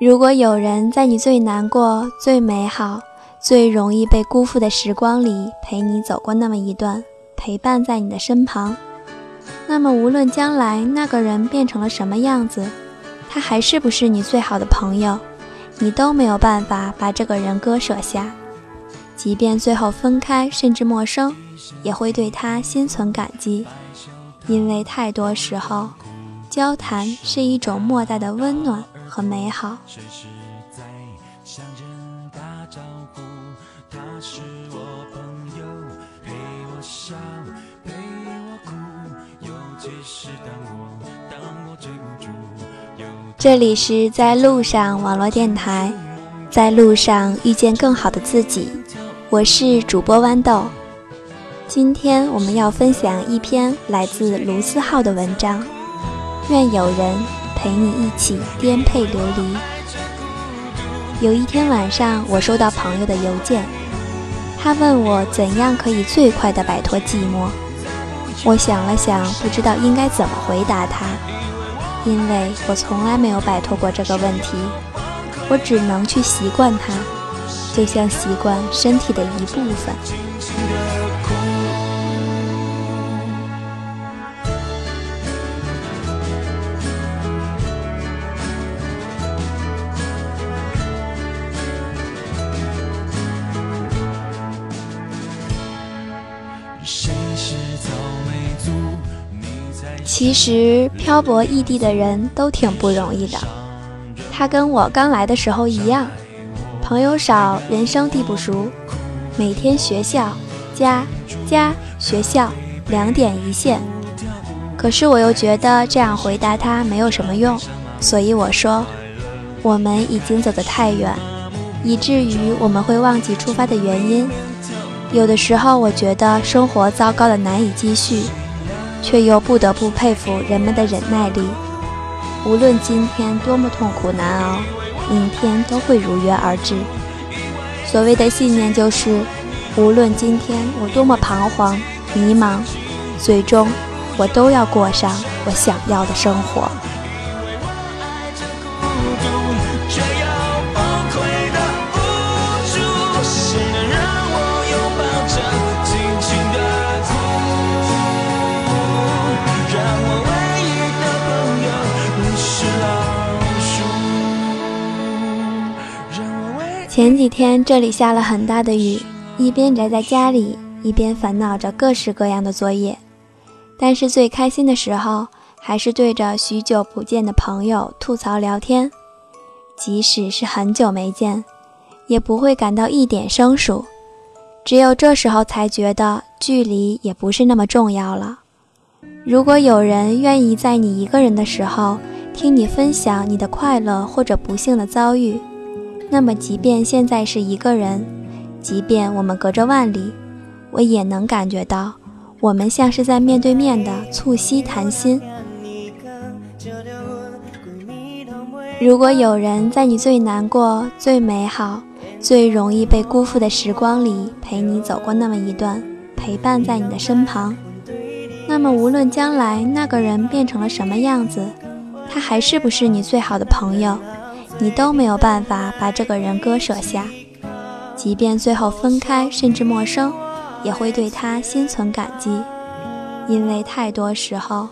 如果有人在你最难过、最美好、最容易被辜负的时光里陪你走过那么一段，陪伴在你的身旁，那么无论将来那个人变成了什么样子，他还是不是你最好的朋友，你都没有办法把这个人割舍下。即便最后分开，甚至陌生，也会对他心存感激，因为太多时候，交谈是一种莫大的温暖。和美好。这里是在路上网络电台，在路上遇见更好的自己。我是主播豌豆，今天我们要分享一篇来自卢思浩的文章。愿有人。陪你一起颠沛流离。有一天晚上，我收到朋友的邮件，他问我怎样可以最快的摆脱寂寞。我想了想，不知道应该怎么回答他，因为我从来没有摆脱过这个问题，我只能去习惯它，就像习惯身体的一部分。其实漂泊异地的人都挺不容易的。他跟我刚来的时候一样，朋友少，人生地不熟，每天学校、家、家、学校，两点一线。可是我又觉得这样回答他没有什么用，所以我说，我们已经走得太远，以至于我们会忘记出发的原因。有的时候，我觉得生活糟糕的难以继续。却又不得不佩服人们的忍耐力。无论今天多么痛苦难熬，明天都会如约而至。所谓的信念就是，无论今天我多么彷徨迷茫，最终我都要过上我想要的生活。前几天这里下了很大的雨，一边宅在家里，一边烦恼着各式各样的作业。但是最开心的时候，还是对着许久不见的朋友吐槽聊天。即使是很久没见，也不会感到一点生疏。只有这时候才觉得距离也不是那么重要了。如果有人愿意在你一个人的时候听你分享你的快乐或者不幸的遭遇。那么，即便现在是一个人，即便我们隔着万里，我也能感觉到，我们像是在面对面的促膝谈心。如果有人在你最难过、最美好、最容易被辜负的时光里陪你走过那么一段，陪伴在你的身旁，那么无论将来那个人变成了什么样子，他还是不是你最好的朋友？你都没有办法把这个人割舍下，即便最后分开，甚至陌生，也会对他心存感激，因为太多时候，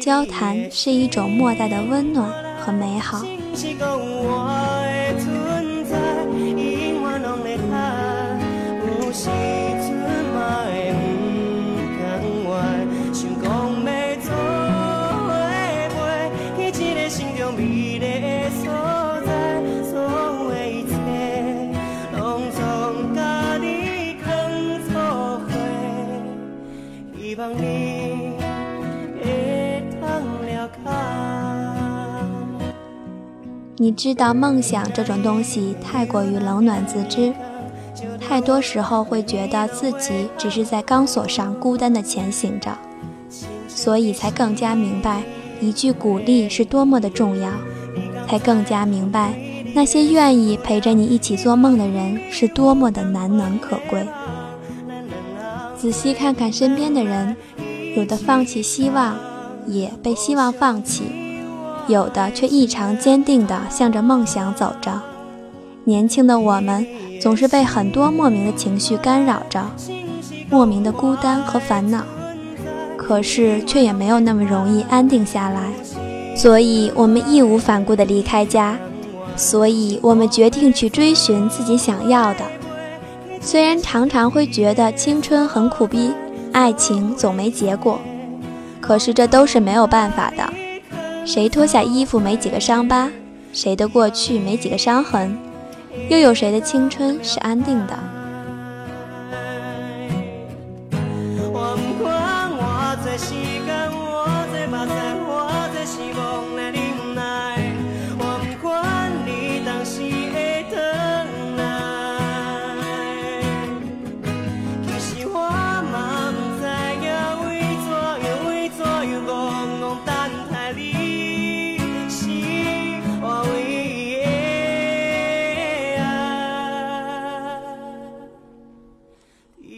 交谈是一种莫大的温暖和美好。你知道，梦想这种东西太过于冷暖自知，太多时候会觉得自己只是在钢索上孤单的前行着，所以才更加明白一句鼓励是多么的重要，才更加明白那些愿意陪着你一起做梦的人是多么的难能可贵。仔细看看身边的人，有的放弃希望，也被希望放弃。有的却异常坚定地向着梦想走着。年轻的我们总是被很多莫名的情绪干扰着，莫名的孤单和烦恼，可是却也没有那么容易安定下来。所以，我们义无反顾地离开家，所以我们决定去追寻自己想要的。虽然常常会觉得青春很苦逼，爱情总没结果，可是这都是没有办法的。谁脱下衣服没几个伤疤？谁的过去没几个伤痕？又有谁的青春是安定的？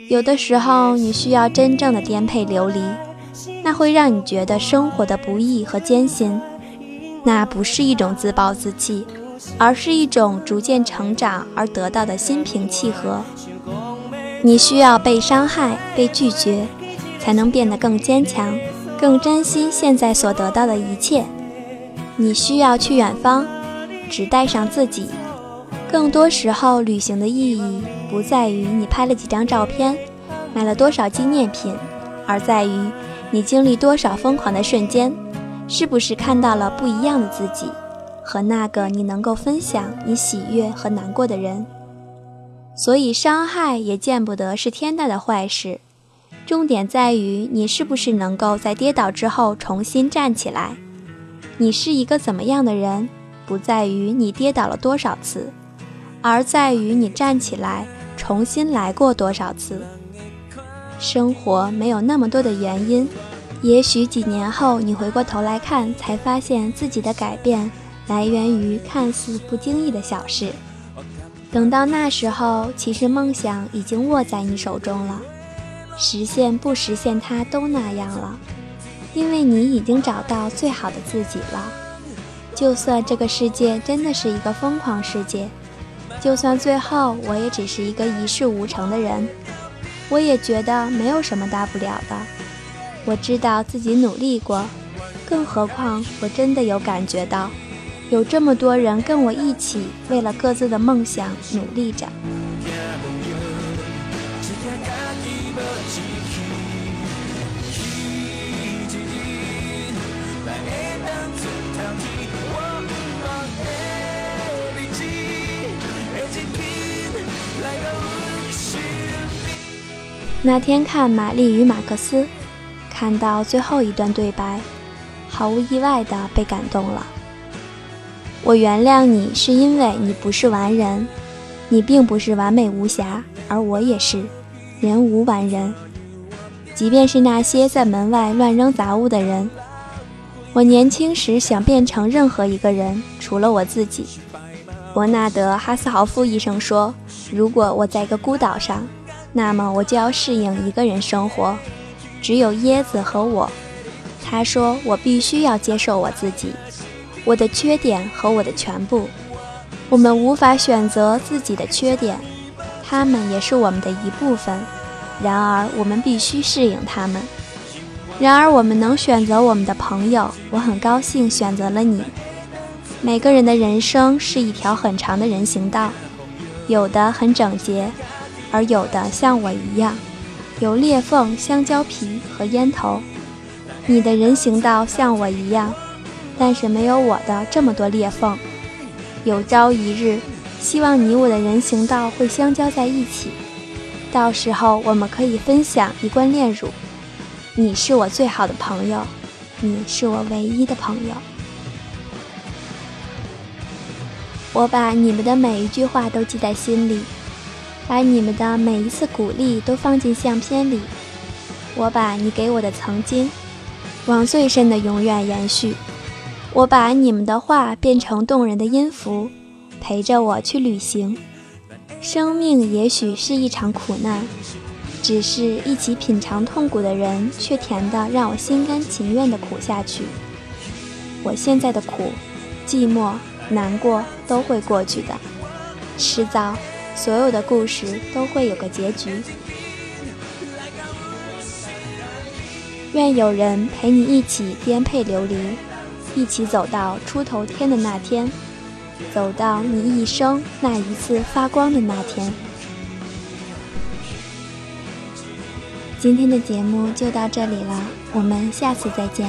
有的时候，你需要真正的颠沛流离，那会让你觉得生活的不易和艰辛。那不是一种自暴自弃，而是一种逐渐成长而得到的心平气和。你需要被伤害、被拒绝，才能变得更坚强，更珍惜现在所得到的一切。你需要去远方，只带上自己。更多时候，旅行的意义不在于你拍了几张照片，买了多少纪念品，而在于你经历多少疯狂的瞬间，是不是看到了不一样的自己，和那个你能够分享你喜悦和难过的人。所以，伤害也见不得是天大的坏事，重点在于你是不是能够在跌倒之后重新站起来。你是一个怎么样的人，不在于你跌倒了多少次。而在于你站起来，重新来过多少次。生活没有那么多的原因，也许几年后你回过头来看，才发现自己的改变来源于看似不经意的小事。等到那时候，其实梦想已经握在你手中了，实现不实现它都那样了，因为你已经找到最好的自己了。就算这个世界真的是一个疯狂世界。就算最后我也只是一个一事无成的人，我也觉得没有什么大不了的。我知道自己努力过，更何况我真的有感觉到，有这么多人跟我一起为了各自的梦想努力着。那天看《玛丽与马克思》，看到最后一段对白，毫无意外的被感动了。我原谅你，是因为你不是完人，你并不是完美无瑕，而我也是，人无完人。即便是那些在门外乱扔杂物的人，我年轻时想变成任何一个人，除了我自己。伯纳德·哈斯豪夫医生说：“如果我在一个孤岛上。”那么我就要适应一个人生活，只有椰子和我。他说我必须要接受我自己，我的缺点和我的全部。我们无法选择自己的缺点，他们也是我们的一部分。然而我们必须适应他们。然而我们能选择我们的朋友，我很高兴选择了你。每个人的人生是一条很长的人行道，有的很整洁。而有的像我一样，有裂缝、香蕉皮和烟头。你的人行道像我一样，但是没有我的这么多裂缝。有朝一日，希望你我的人行道会相交在一起，到时候我们可以分享一罐炼乳。你是我最好的朋友，你是我唯一的朋友。我把你们的每一句话都记在心里。把你们的每一次鼓励都放进相片里，我把你给我的曾经，往最深的永远延续。我把你们的话变成动人的音符，陪着我去旅行。生命也许是一场苦难，只是一起品尝痛苦的人，却甜的让我心甘情愿地苦下去。我现在的苦、寂寞、难过都会过去的，迟早，所有的故事都会有个结局。愿有人陪你一起颠沛流离，一起走到出头天的那天，走到你一生那一次发光的那天。今天的节目就到这里了，我们下次再见。